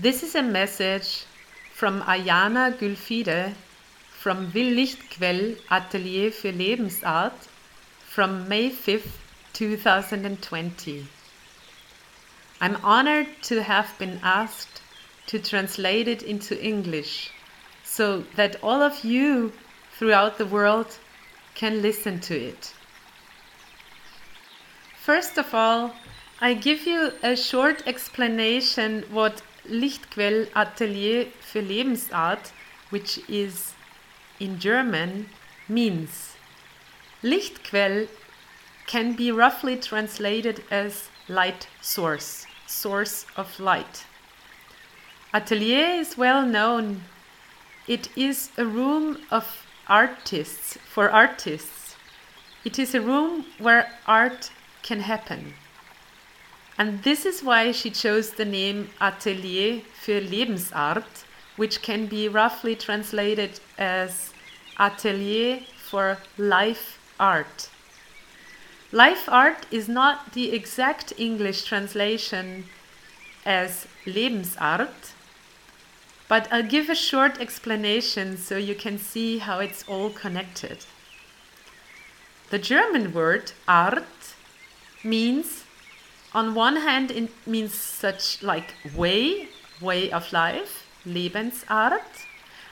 This is a message from Ayana Gülfide from Will Lichtquell Atelier für Lebensart from May 5th, 2020. I'm honored to have been asked to translate it into English so that all of you throughout the world can listen to it. First of all, I give you a short explanation what Lichtquell Atelier für Lebensart, which is in German, means. Lichtquell can be roughly translated as light source, source of light. Atelier is well known. It is a room of artists, for artists. It is a room where art can happen. And this is why she chose the name Atelier für Lebensart, which can be roughly translated as Atelier for Life Art. Life art is not the exact English translation as Lebensart, but I'll give a short explanation so you can see how it's all connected. The German word art means on one hand it means such like way way of life lebensart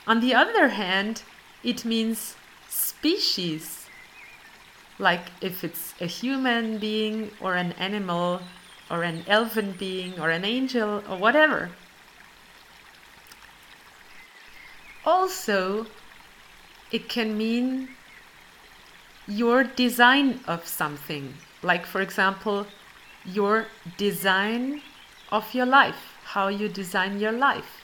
on the other hand it means species. Like if it's a human being or an animal or an elven being or an angel or whatever. Also it can mean your design of something. Like for example your design of your life, how you design your life.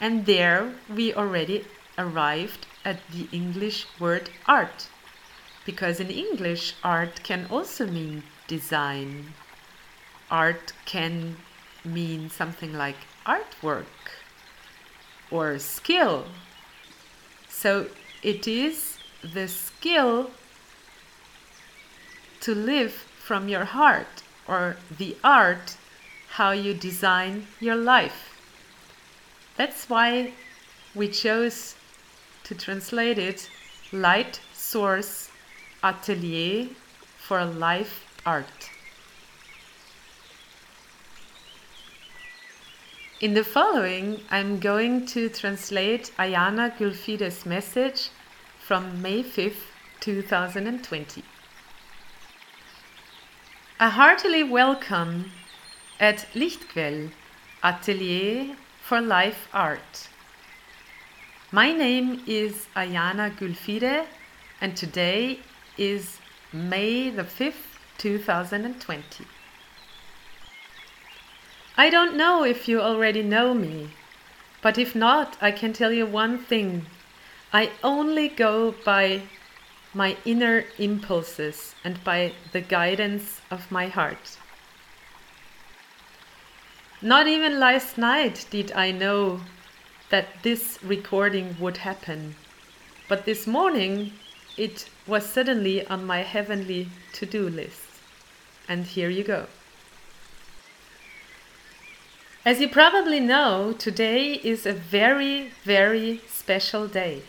And there we already arrived at the English word art. Because in English, art can also mean design. Art can mean something like artwork or skill. So it is the skill to live from your heart or the art how you design your life. That's why we chose to translate it Light Source Atelier for Life Art. In the following, I'm going to translate Ayana Gülfide's message from May 5th, 2020. A heartily welcome at Lichtquell Atelier for Life Art. My name is Ayana Gülfide and today is May the 5th, 2020. I don't know if you already know me, but if not, I can tell you one thing. I only go by my inner impulses and by the guidance of my heart. Not even last night did I know that this recording would happen, but this morning it was suddenly on my heavenly to do list. And here you go. As you probably know, today is a very, very special day.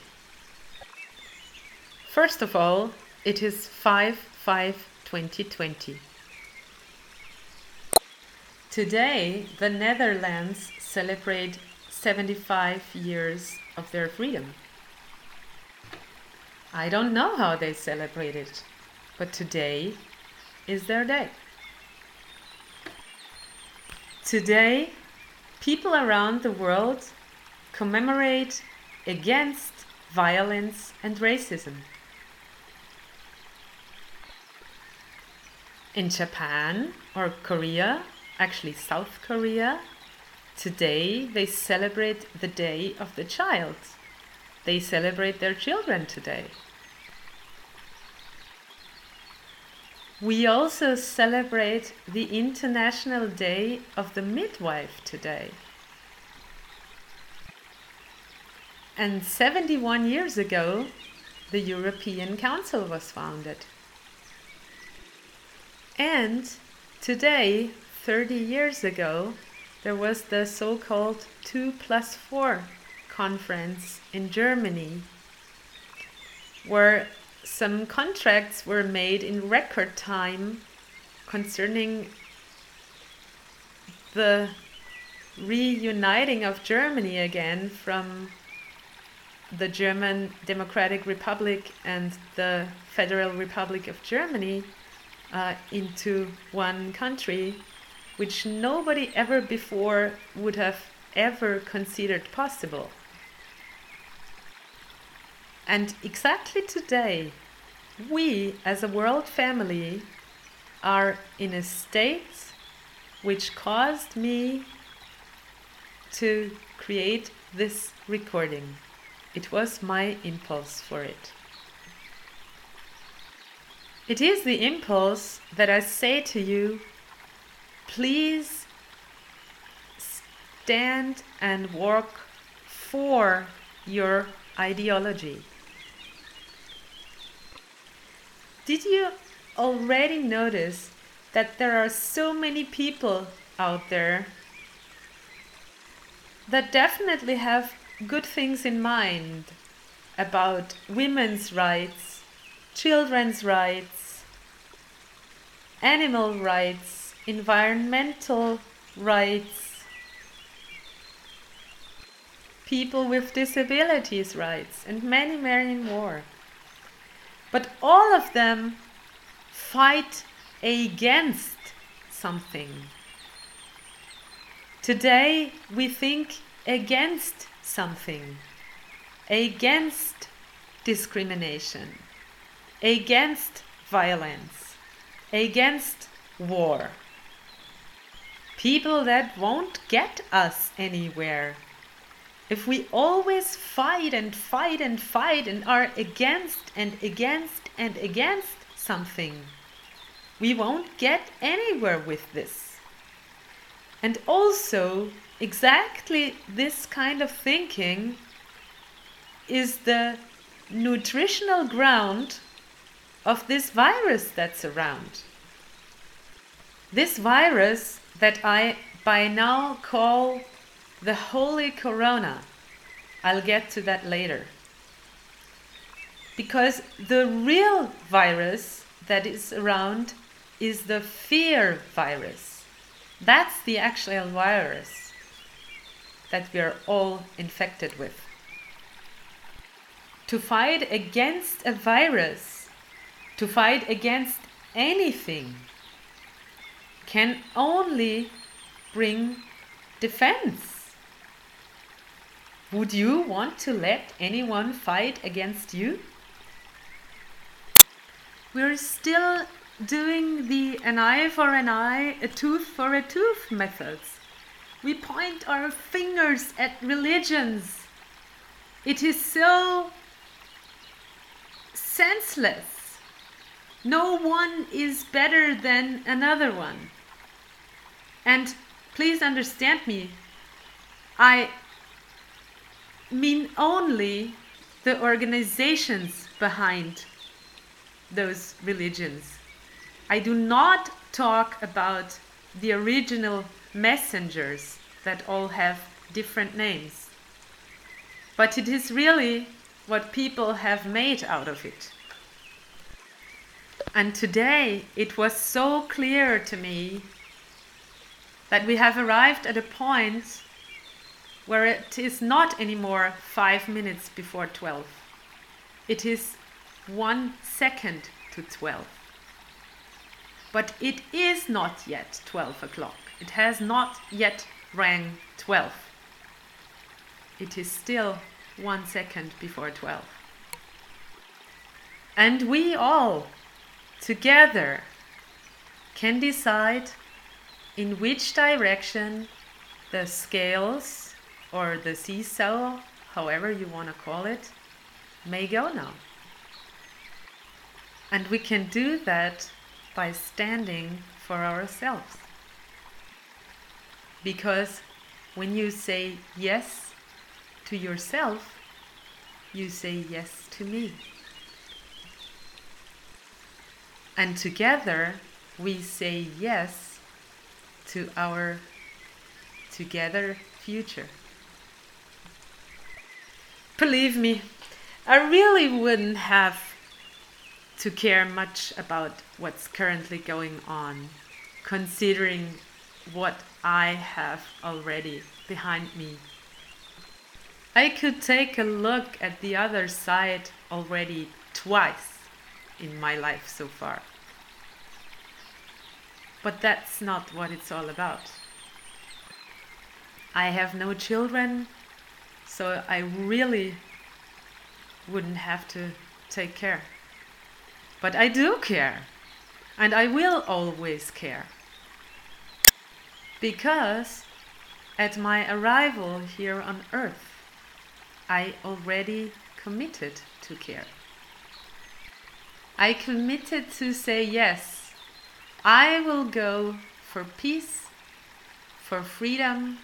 First of all, it is 5 5 2020. Today, the Netherlands celebrate 75 years of their freedom. I don't know how they celebrate it, but today is their day. Today, people around the world commemorate against violence and racism. In Japan or Korea, actually South Korea, today they celebrate the Day of the Child. They celebrate their children today. We also celebrate the International Day of the Midwife today. And 71 years ago, the European Council was founded. And today, 30 years ago, there was the so called 2 plus 4 conference in Germany, where some contracts were made in record time concerning the reuniting of Germany again from the German Democratic Republic and the Federal Republic of Germany uh, into one country, which nobody ever before would have ever considered possible. And exactly today, we as a world family are in a state which caused me to create this recording. It was my impulse for it. It is the impulse that I say to you please stand and work for your ideology. Did you already notice that there are so many people out there that definitely have good things in mind about women's rights, children's rights, animal rights, environmental rights, people with disabilities rights, and many, many more. But all of them fight against something. Today we think against something, against discrimination, against violence, against war. People that won't get us anywhere. If we always fight and fight and fight and are against and against and against something, we won't get anywhere with this. And also, exactly this kind of thinking is the nutritional ground of this virus that's around. This virus that I by now call the Holy Corona. I'll get to that later. Because the real virus that is around is the fear virus. That's the actual virus that we are all infected with. To fight against a virus, to fight against anything, can only bring defense. Would you want to let anyone fight against you? We're still doing the an eye for an eye, a tooth for a tooth methods. We point our fingers at religions. It is so senseless. No one is better than another one. And please understand me, I mean only the organizations behind those religions. I do not talk about the original messengers that all have different names. But it is really what people have made out of it. And today it was so clear to me that we have arrived at a point where it is not anymore five minutes before 12. It is one second to 12. But it is not yet 12 o'clock. It has not yet rang 12. It is still one second before 12. And we all, together, can decide in which direction the scales or the seesaw, however you want to call it, may go now. And we can do that by standing for ourselves. Because when you say yes to yourself, you say yes to me. And together we say yes to our together future. Believe me, I really wouldn't have to care much about what's currently going on, considering what I have already behind me. I could take a look at the other side already twice in my life so far. But that's not what it's all about. I have no children, so I really wouldn't have to take care. But I do care, and I will always care. Because at my arrival here on earth, I already committed to care. I committed to say yes, I will go for peace, for freedom,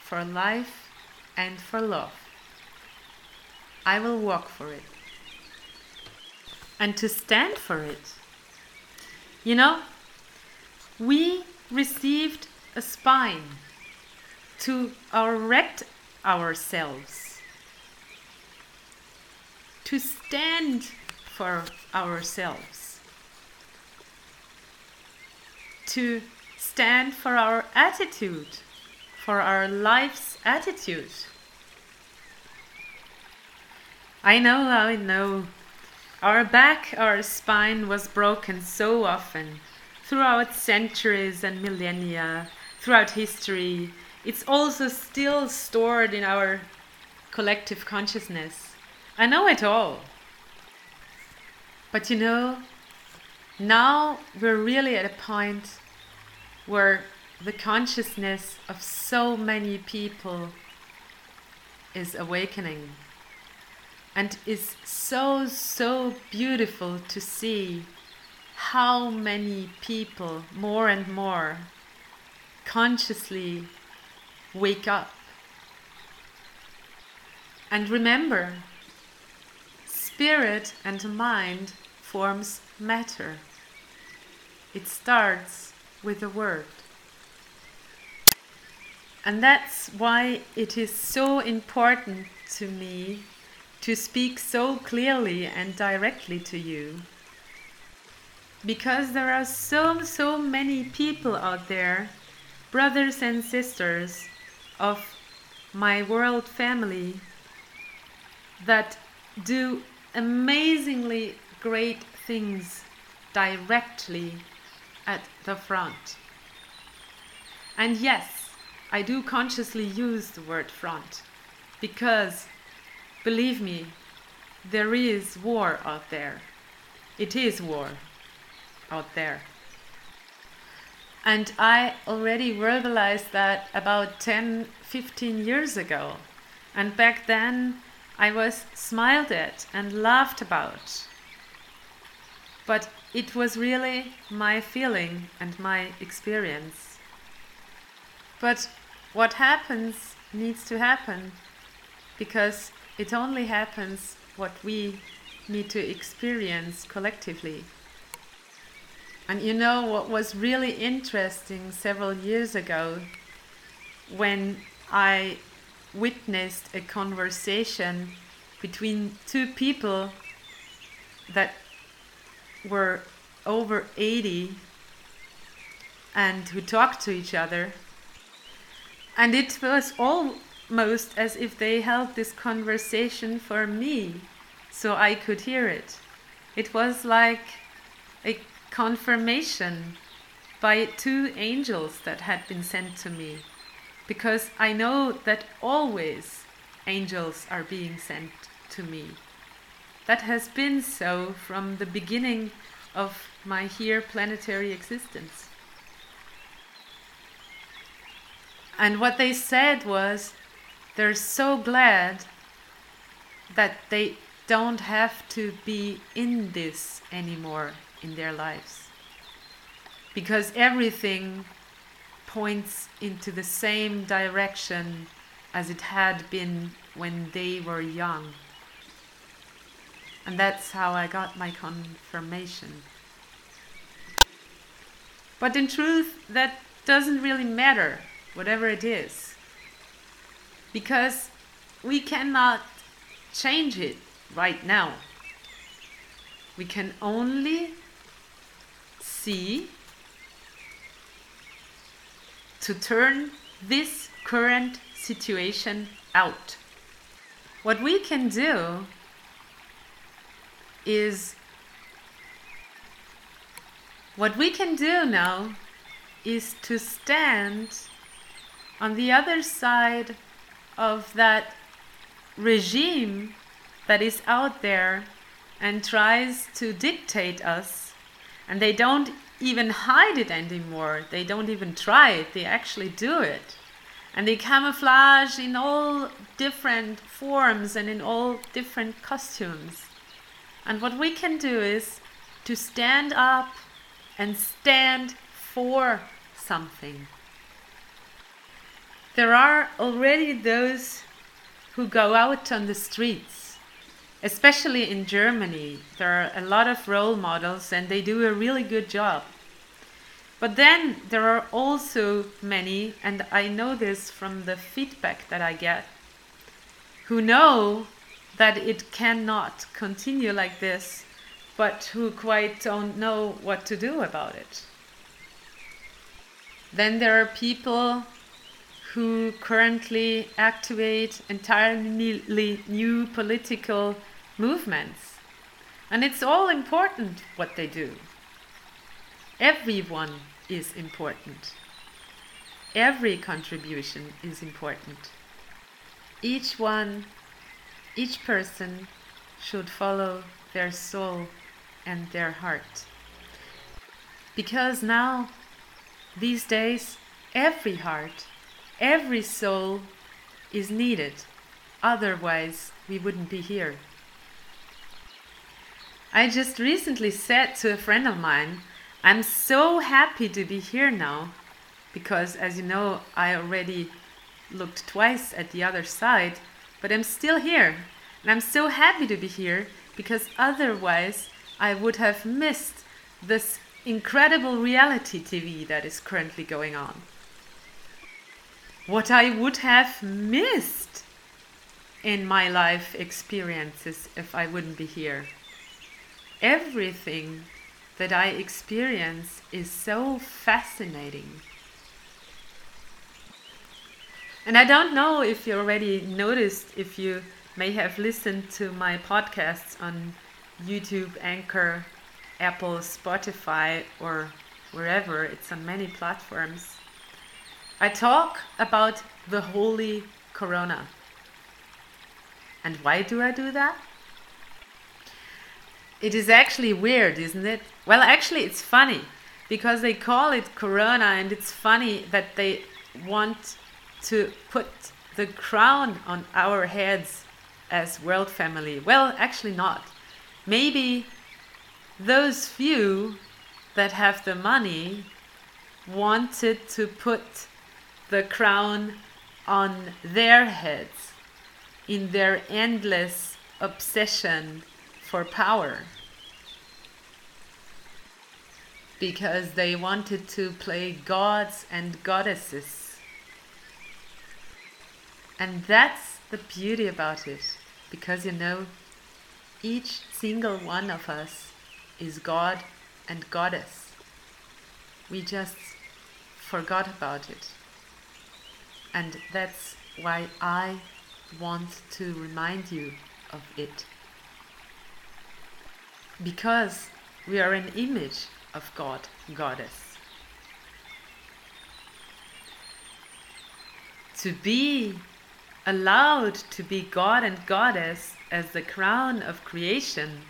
for life, and for love. I will walk for it. And to stand for it. You know, we received a spine to erect ourselves, to stand for ourselves, to stand for our attitude, for our life's attitude. I know, I know. Our back, our spine was broken so often throughout centuries and millennia, throughout history. It's also still stored in our collective consciousness. I know it all. But you know, now we're really at a point where the consciousness of so many people is awakening and is so, so beautiful to see how many people, more and more, consciously wake up. And remember, spirit and mind forms matter. It starts with a word. And that's why it is so important to me to speak so clearly and directly to you. Because there are so, so many people out there, brothers and sisters of my world family, that do amazingly great things directly at the front. And yes, I do consciously use the word front because Believe me, there is war out there. It is war out there. And I already verbalized that about 10, 15 years ago. And back then I was smiled at and laughed about. But it was really my feeling and my experience. But what happens needs to happen because it only happens what we need to experience collectively. And you know what was really interesting several years ago when I witnessed a conversation between two people that were over 80 and who talked to each other. And it was almost as if they held this conversation for me so I could hear it. It was like a confirmation by two angels that had been sent to me, because I know that always angels are being sent to me. That has been so from the beginning of my here planetary existence. And what they said was they're so glad that they don't have to be in this anymore in their lives. Because everything points into the same direction as it had been when they were young. And that's how I got my confirmation. But in truth, that doesn't really matter whatever it is. Because we cannot change it right now. We can only see to turn this current situation out. What we can do is what we can do now is to stand on the other side of that regime that is out there and tries to dictate us. And they don't even hide it anymore. They don't even try it. They actually do it. And they camouflage in all different forms and in all different costumes. And what we can do is to stand up and stand for something. There are already those who go out on the streets, especially in Germany. There are a lot of role models and they do a really good job. But then there are also many, and I know this from the feedback that I get, who know that it cannot continue like this, but who quite don't know what to do about it. Then there are people who currently activate entirely new political movements. And it's all important what they do. Everyone is important. Every contribution is important. Each one, each person should follow their soul and their heart. Because now, these days, every heart, every soul is needed. Otherwise, we wouldn't be here. I just recently said to a friend of mine I'm so happy to be here now because, as you know, I already looked twice at the other side, but I'm still here. And I'm so happy to be here because otherwise I would have missed this incredible reality TV that is currently going on. What I would have missed in my life experiences if I wouldn't be here. Everything that I experience is so fascinating. And I don't know if you already noticed, if you may have listened to my podcasts on YouTube, Anchor, Apple, Spotify, or wherever, it's on many platforms. I talk about the holy corona. And why do I do that? It is actually weird, isn't it? Well, actually, it's funny because they call it Corona, and it's funny that they want to put the crown on our heads as world family. Well, actually, not. Maybe those few that have the money wanted to put the crown on their heads in their endless obsession for power because they wanted to play gods and goddesses. And that's the beauty about it because you know, each single one of us is God and Goddess. We just forgot about it. And that's why I want to remind you of it because we are an image of God, Goddess. To be allowed to be God and Goddess as the crown of creation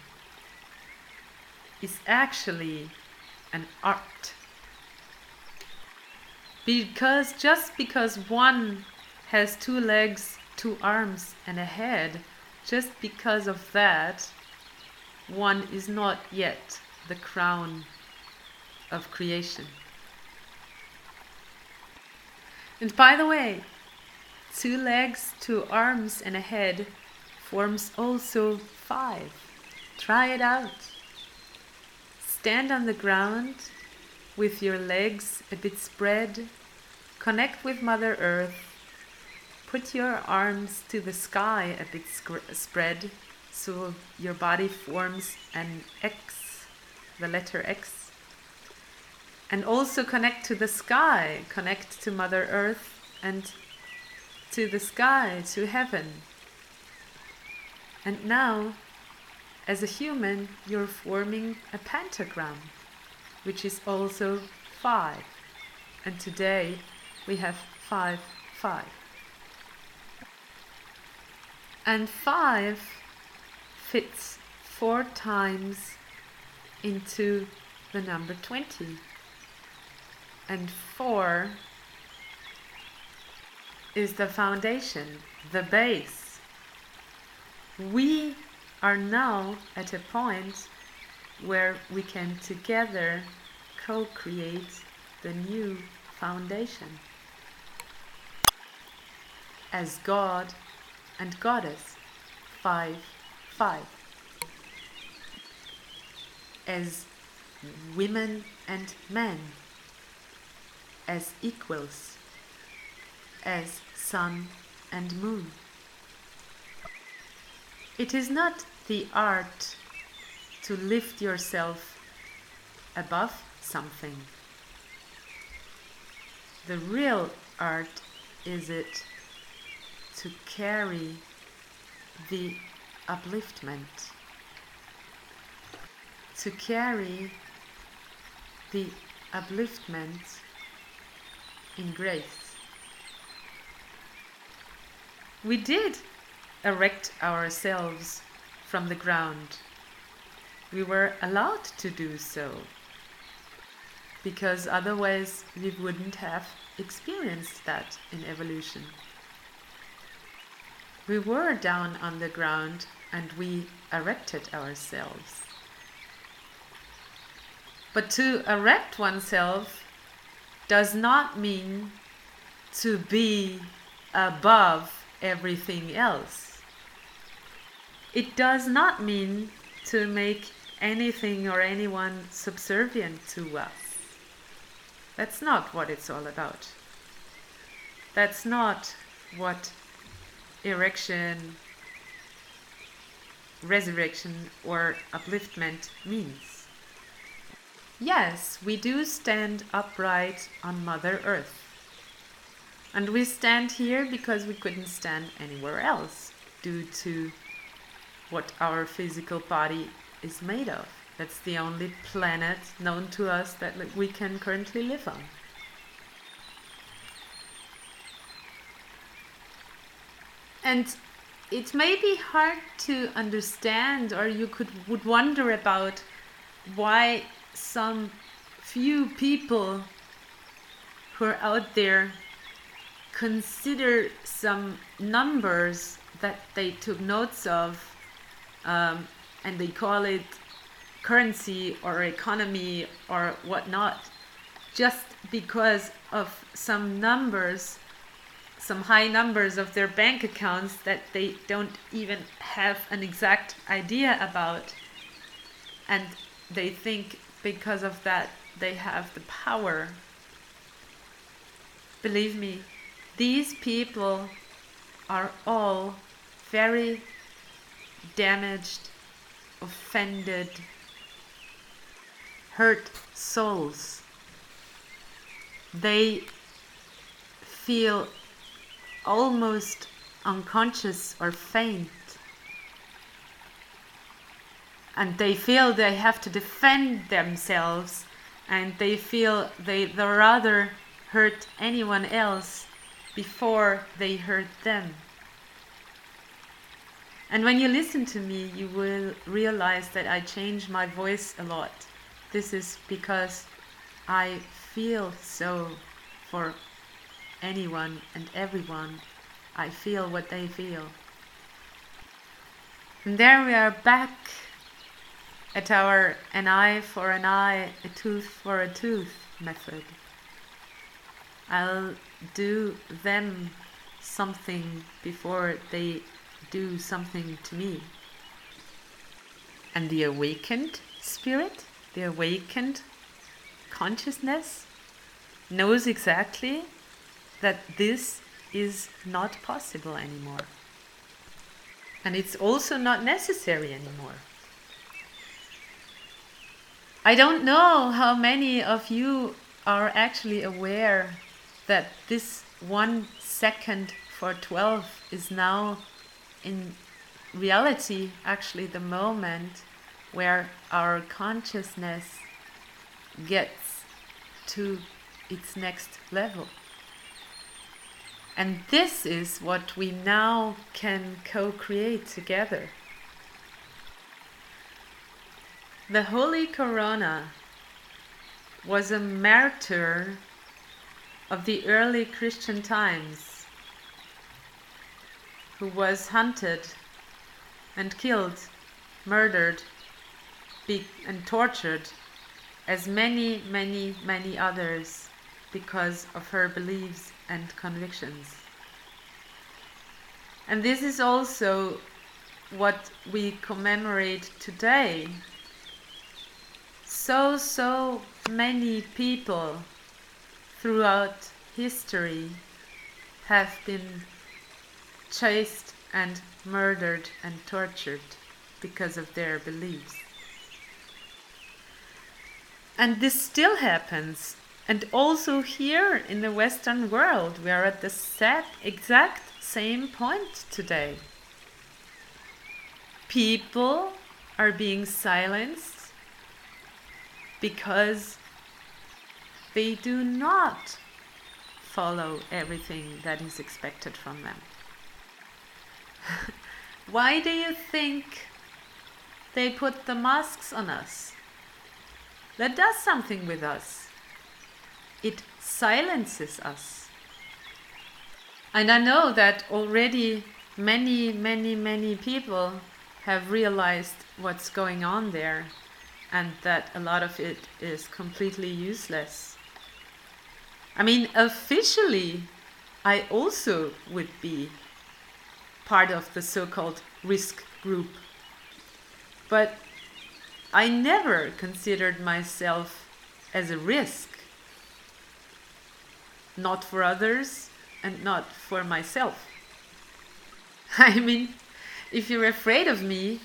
is actually an art. Because just because one has two legs, two arms, and a head, just because of that, one is not yet the crown of creation. And by the way, two legs, two arms, and a head forms also five. Try it out. Stand on the ground with your legs a bit spread connect with Mother Earth. Put your arms to the sky a bit spread so your body forms an X, the letter X. And also connect to the sky, connect to Mother Earth and to the sky, to heaven. And now, as a human, you're forming a pentagram, which is also five. And today we have five, five. And five fits four times into the number 20. And four is the foundation, the base. We are now at a point where we can together co-create the new foundation as God and Goddess 5 5 as women and men. As equals. As sun and moon. It is not the art to lift yourself above something. The real art is it to carry the upliftment, to carry the upliftment in grace. We did erect ourselves from the ground. We were allowed to do so because otherwise we wouldn't have experienced that in evolution. We were down on the ground and we erected ourselves. But to erect oneself does not mean to be above everything else. It does not mean to make anything or anyone subservient to us. That's not what it's all about. That's not what erection, resurrection, or upliftment means. Yes, we do stand upright on Mother Earth. And we stand here because we couldn't stand anywhere else due to what our physical body is made of. That's the only planet known to us that we can currently live on. And it may be hard to understand, or you could would wonder about why some few people who are out there consider some numbers that they took notes of um, and they call it currency or economy or whatnot just because of some numbers some high numbers of their bank accounts that they don't even have an exact idea about. And they think because of that they have the power. Believe me, these people are all very damaged, offended, hurt souls. They feel almost unconscious or faint. And they feel they have to defend themselves and they feel they would rather hurt anyone else before they hurt them. And when you listen to me, you will realize that I change my voice a lot. This is because I feel so for anyone and everyone. I feel what they feel. And there we are back at our an eye for an eye, a tooth for a tooth method. I'll do them something before they do something to me. And the awakened spirit, the awakened consciousness, knows exactly that this is not possible anymore. And it's also not necessary anymore. I don't know how many of you are actually aware that this one second for 12 is now in reality actually the moment where our consciousness gets to its next level. And this is what we now can co create together. The Holy Corona was a martyr of the early Christian times who was hunted and killed, murdered, and tortured as many, many, many others because of her beliefs and convictions. And this is also what we commemorate today. So, so many people throughout history have been chased and murdered and tortured because of their beliefs. And this still happens and also here in the Western world, we are at the exact same point today. People are being silenced because they do not follow everything that is expected from them. Why do you think they put the masks on us? That does something with us it silences us. And I know that already many, many, many people have realized what's going on there and that a lot of it is completely useless. I mean, officially, I also would be part of the so called risk group. But I never considered myself as a risk not for others and not for myself. I mean, if you're afraid of me,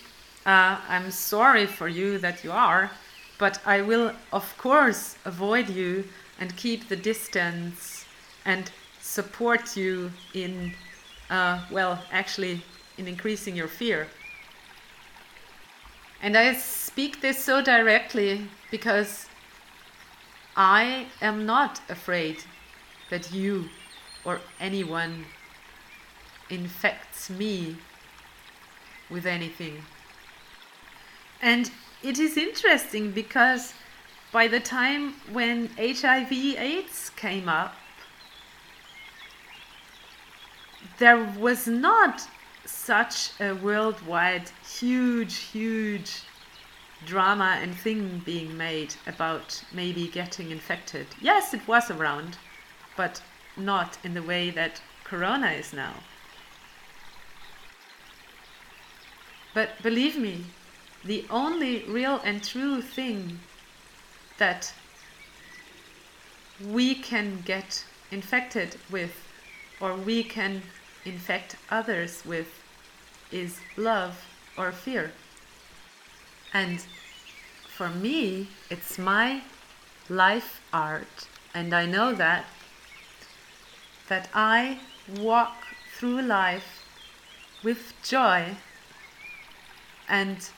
uh, I'm sorry for you that you are, but I will, of course, avoid you and keep the distance and support you in, uh, well, actually, in increasing your fear. And I speak this so directly because I am not afraid that you or anyone infects me with anything. And it is interesting because by the time when HIV AIDS came up, there was not such a worldwide huge, huge drama and thing being made about maybe getting infected. Yes, it was around, but not in the way that Corona is now. But believe me, the only real and true thing that we can get infected with or we can infect others with is love or fear. And for me, it's my life art, and I know that that I walk through life with joy and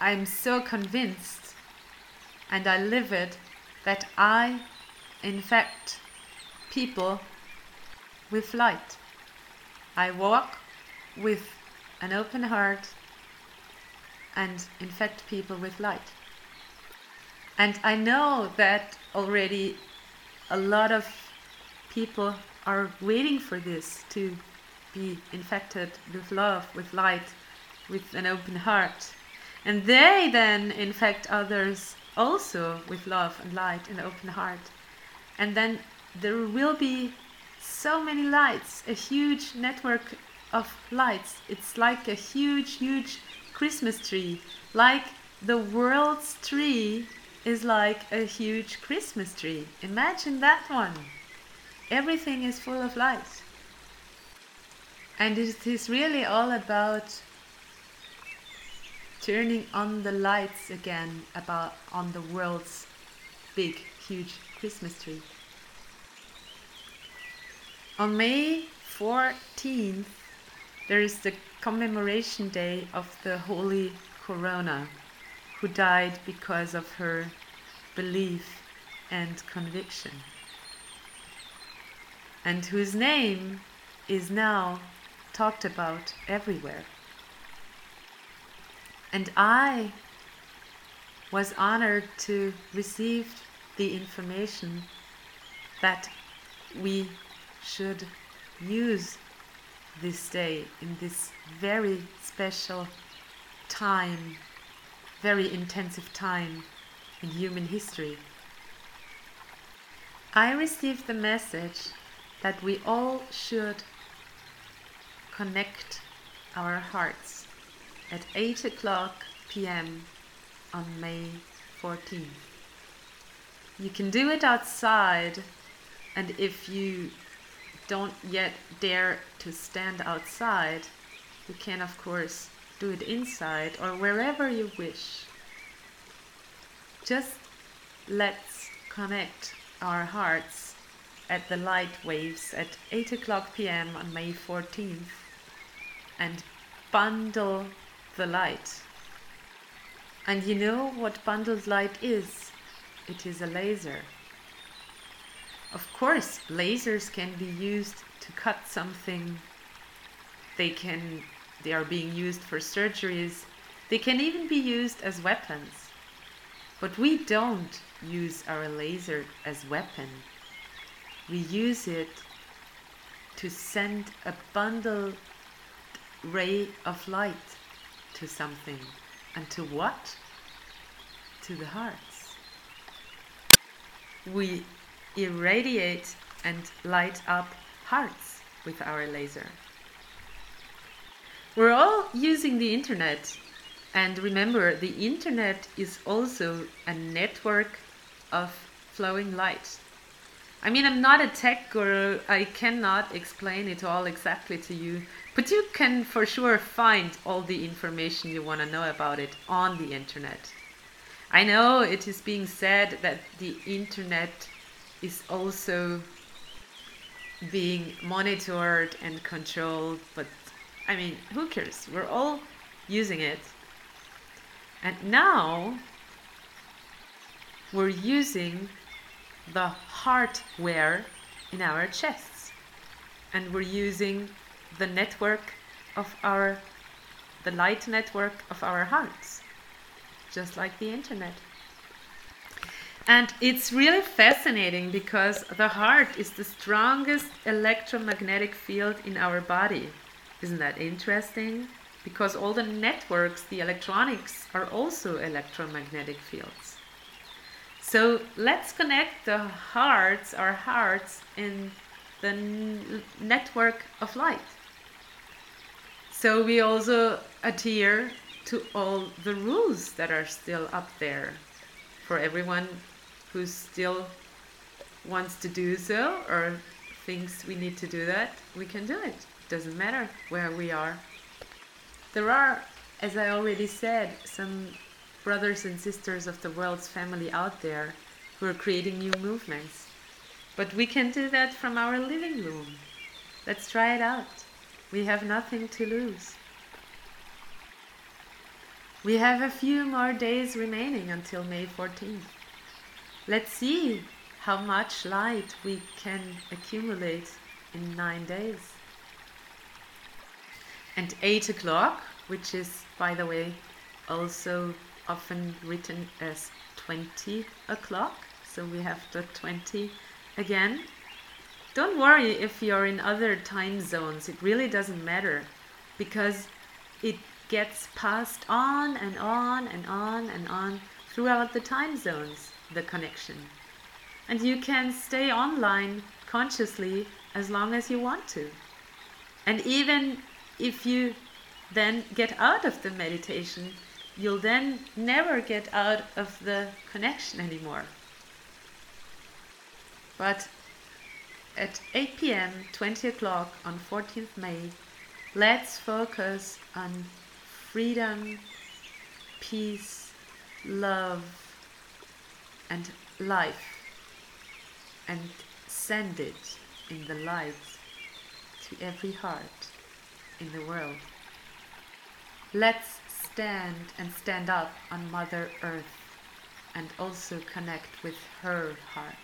I'm so convinced and I live it that I infect people with light. I walk with an open heart and infect people with light. And I know that already a lot of people are waiting for this to be infected with love, with light, with an open heart. And they then infect others also with love and light and open heart. And then there will be so many lights, a huge network of lights. It's like a huge, huge Christmas tree, like the world's tree is like a huge Christmas tree. Imagine that one. Everything is full of light. And it is really all about turning on the lights again about on the world's big huge Christmas tree. On May 14th there is the commemoration day of the Holy Corona who died because of her belief and conviction and whose name is now talked about everywhere. And I was honored to receive the information that we should use this day in this very special time, very intensive time in human history. I received the message that we all should connect our hearts at 8 o'clock pm on May 14th. You can do it outside, and if you don't yet dare to stand outside, you can, of course, do it inside or wherever you wish. Just let's connect our hearts at the light waves at 8 o'clock pm on May 14th and bundle the light. And you know what bundled light is? It is a laser. Of course, lasers can be used to cut something. They can they are being used for surgeries. They can even be used as weapons. But we don't use our laser as weapon. We use it to send a bundled ray of light to something. And to what? To the hearts. We irradiate and light up hearts with our laser. We're all using the internet. And remember, the internet is also a network of flowing light. I mean, I'm not a tech guru. I cannot explain it all exactly to you. But you can for sure find all the information you want to know about it on the internet. I know it is being said that the internet is also being monitored and controlled, but I mean, who cares? We're all using it. And now we're using the hardware in our chests. And we're using the network of our, the light network of our hearts, just like the internet. And it's really fascinating because the heart is the strongest electromagnetic field in our body. Isn't that interesting? Because all the networks, the electronics, are also electromagnetic fields. So let's connect the hearts, our hearts, in the network of light. So we also adhere to all the rules that are still up there for everyone who still wants to do so or thinks we need to do that, we can do it. Doesn't matter where we are. There are, as I already said, some brothers and sisters of the world's family out there who are creating new movements. But we can do that from our living room. Let's try it out. We have nothing to lose. We have a few more days remaining until May 14th. Let's see how much light we can accumulate in nine days. And 8 o'clock, which is, by the way, also often written as 20 o'clock, so we have the 20 again. Don't worry if you're in other time zones, it really doesn't matter because it gets passed on and on and on and on throughout the time zones, the connection. And you can stay online consciously as long as you want to. And even if you then get out of the meditation, you'll then never get out of the connection anymore. But at 8 pm, 20 o'clock on 14th May, let's focus on freedom, peace, love, and life, and send it in the light to every heart in the world. Let's stand and stand up on Mother Earth and also connect with her heart.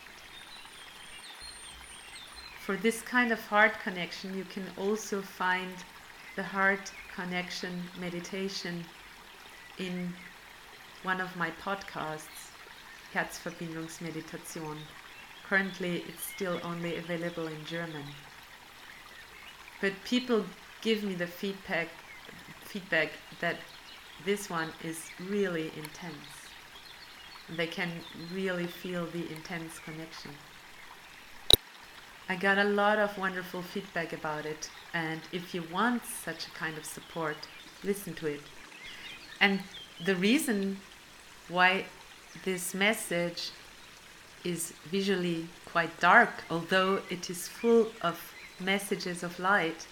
For this kind of heart connection, you can also find the heart connection meditation in one of my podcasts, Herzverbindungsmeditation. Currently, it's still only available in German. But people give me the feedback feedback that this one is really intense. They can really feel the intense connection. I got a lot of wonderful feedback about it, and if you want such a kind of support, listen to it. And the reason why this message is visually quite dark, although it is full of messages of light,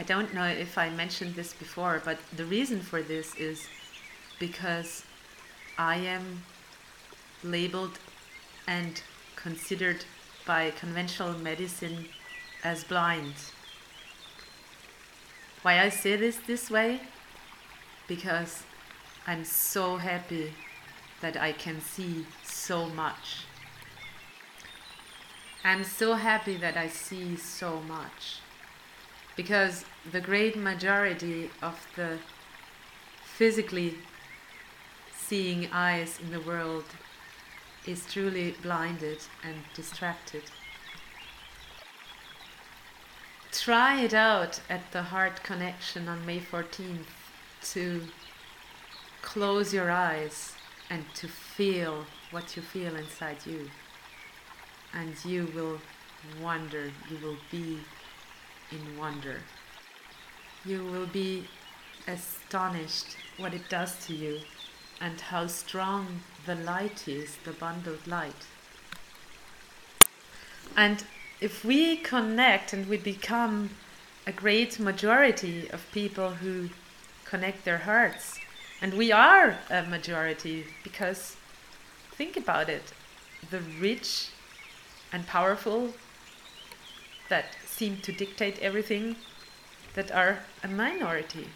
I don't know if I mentioned this before, but the reason for this is because I am labeled and considered by conventional medicine as blind. Why I say this this way? Because I'm so happy that I can see so much. I'm so happy that I see so much because the great majority of the physically seeing eyes in the world is truly blinded and distracted. Try it out at the heart connection on May 14th to close your eyes and to feel what you feel inside you. And you will wonder, you will be in wonder. You will be astonished what it does to you and how strong the light is, the bundled light. And if we connect and we become a great majority of people who connect their hearts, and we are a majority because think about it the rich and powerful that seem to dictate everything that are a minority.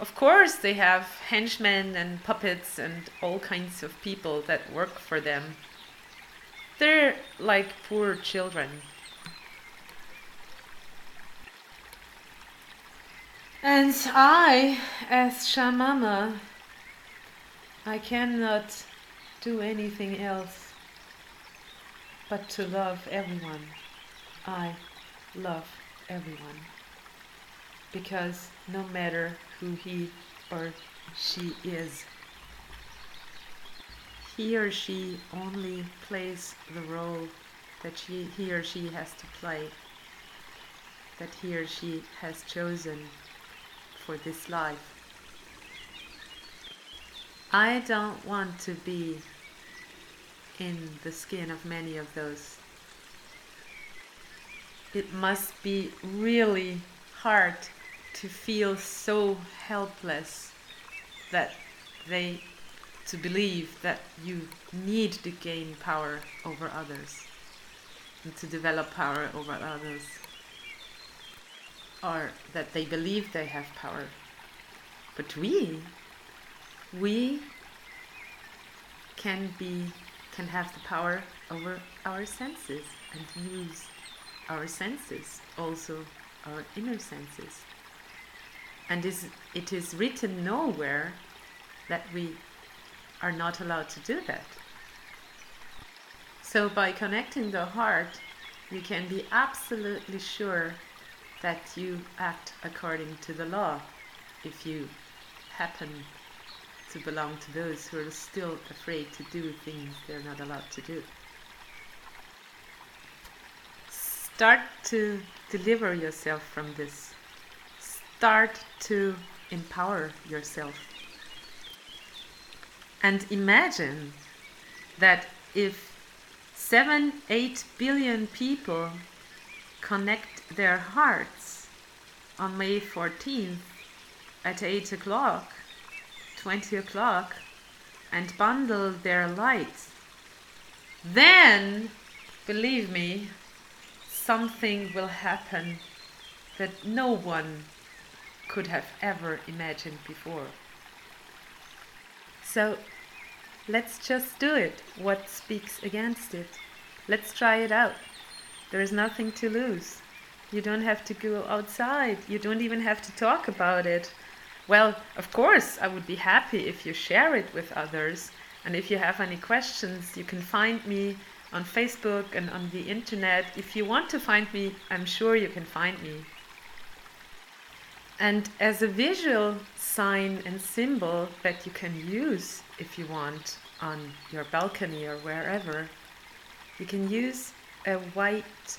Of course, they have henchmen and puppets and all kinds of people that work for them. They're like poor children. And I, as Shamama, I cannot do anything else but to love everyone. I love everyone. Because no matter who he or she is, he or she only plays the role that she, he or she has to play, that he or she has chosen for this life. I don't want to be in the skin of many of those it must be really hard to feel so helpless that they to believe that you need to gain power over others and to develop power over others or that they believe they have power. But we we can be can have the power over our senses and use our senses, also our inner senses. And is, it is written nowhere that we are not allowed to do that. So by connecting the heart, you can be absolutely sure that you act according to the law if you happen to belong to those who are still afraid to do things they're not allowed to do. Start to deliver yourself from this. Start to empower yourself. And imagine that if 7 8 billion people connect their hearts on May 14th at 8 o'clock, 20 o'clock, and bundle their lights, then, believe me, something will happen that no one could have ever imagined before. So let's just do it. What speaks against it? Let's try it out. There is nothing to lose. You don't have to go outside. You don't even have to talk about it. Well, of course, I would be happy if you share it with others. And if you have any questions, you can find me on Facebook and on the internet. If you want to find me, I'm sure you can find me. And as a visual sign and symbol that you can use if you want on your balcony or wherever, you can use a white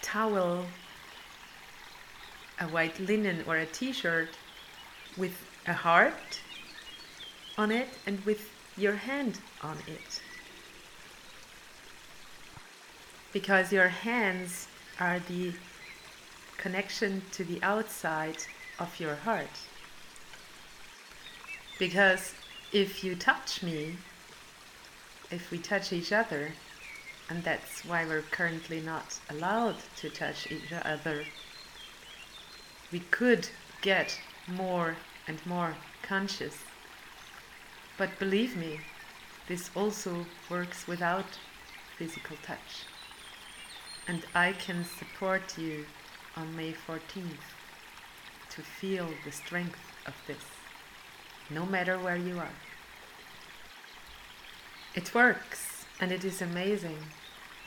towel, a white linen or a t-shirt with a heart on it and with your hand on it. Because your hands are the connection to the outside of your heart. Because if you touch me, if we touch each other, and that's why we're currently not allowed to touch each other, we could get more and more conscious. But believe me, this also works without physical touch. And I can support you on May 14th to feel the strength of this, no matter where you are. It works, and it is amazing.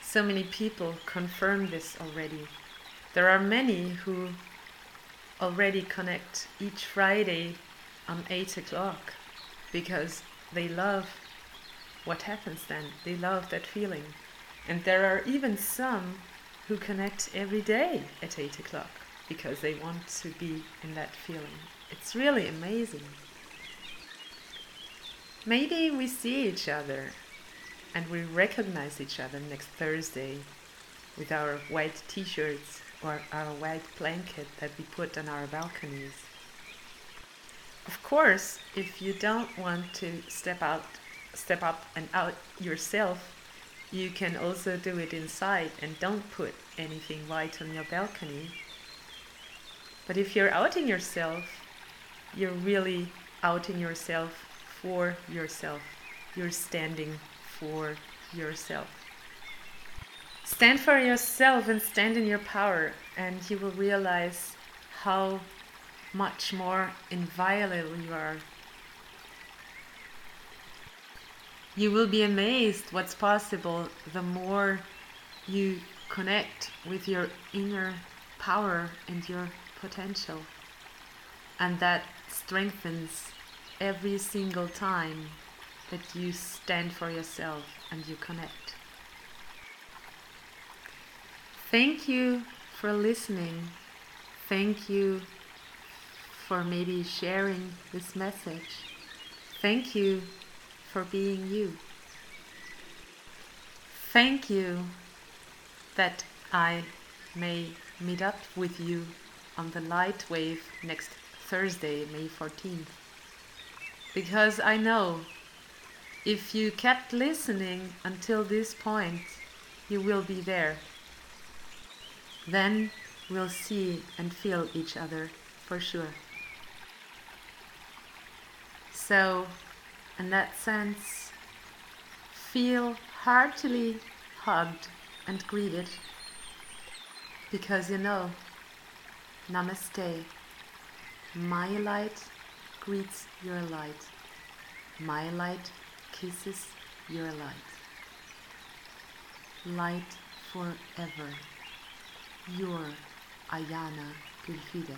So many people confirm this already. There are many who already connect each Friday on 8 o'clock because they love what happens then. They love that feeling. And there are even some who connect every day at 8 o'clock because they want to be in that feeling. It's really amazing. Maybe we see each other and we recognize each other next Thursday with our white t shirts or our white blanket that we put on our balconies. Of course, if you don't want to step out, step up and out yourself, you can also do it inside and don't put anything white on your balcony. But if you're outing yourself, you're really outing yourself for yourself. You're standing for yourself. Stand for yourself and stand in your power, and you will realize how much more inviolable you are. You will be amazed what's possible the more you connect with your inner power and your potential. And that strengthens every single time that you stand for yourself and you connect. Thank you for listening. Thank you for maybe sharing this message. Thank you for being you. Thank you that I may meet up with you on the light wave next Thursday, May 14th. Because I know if you kept listening until this point, you will be there. Then we'll see and feel each other for sure. So, in that sense, feel heartily hugged and greeted because you know, Namaste, my light greets your light, my light kisses your light. Light forever your Ayana Gülfide.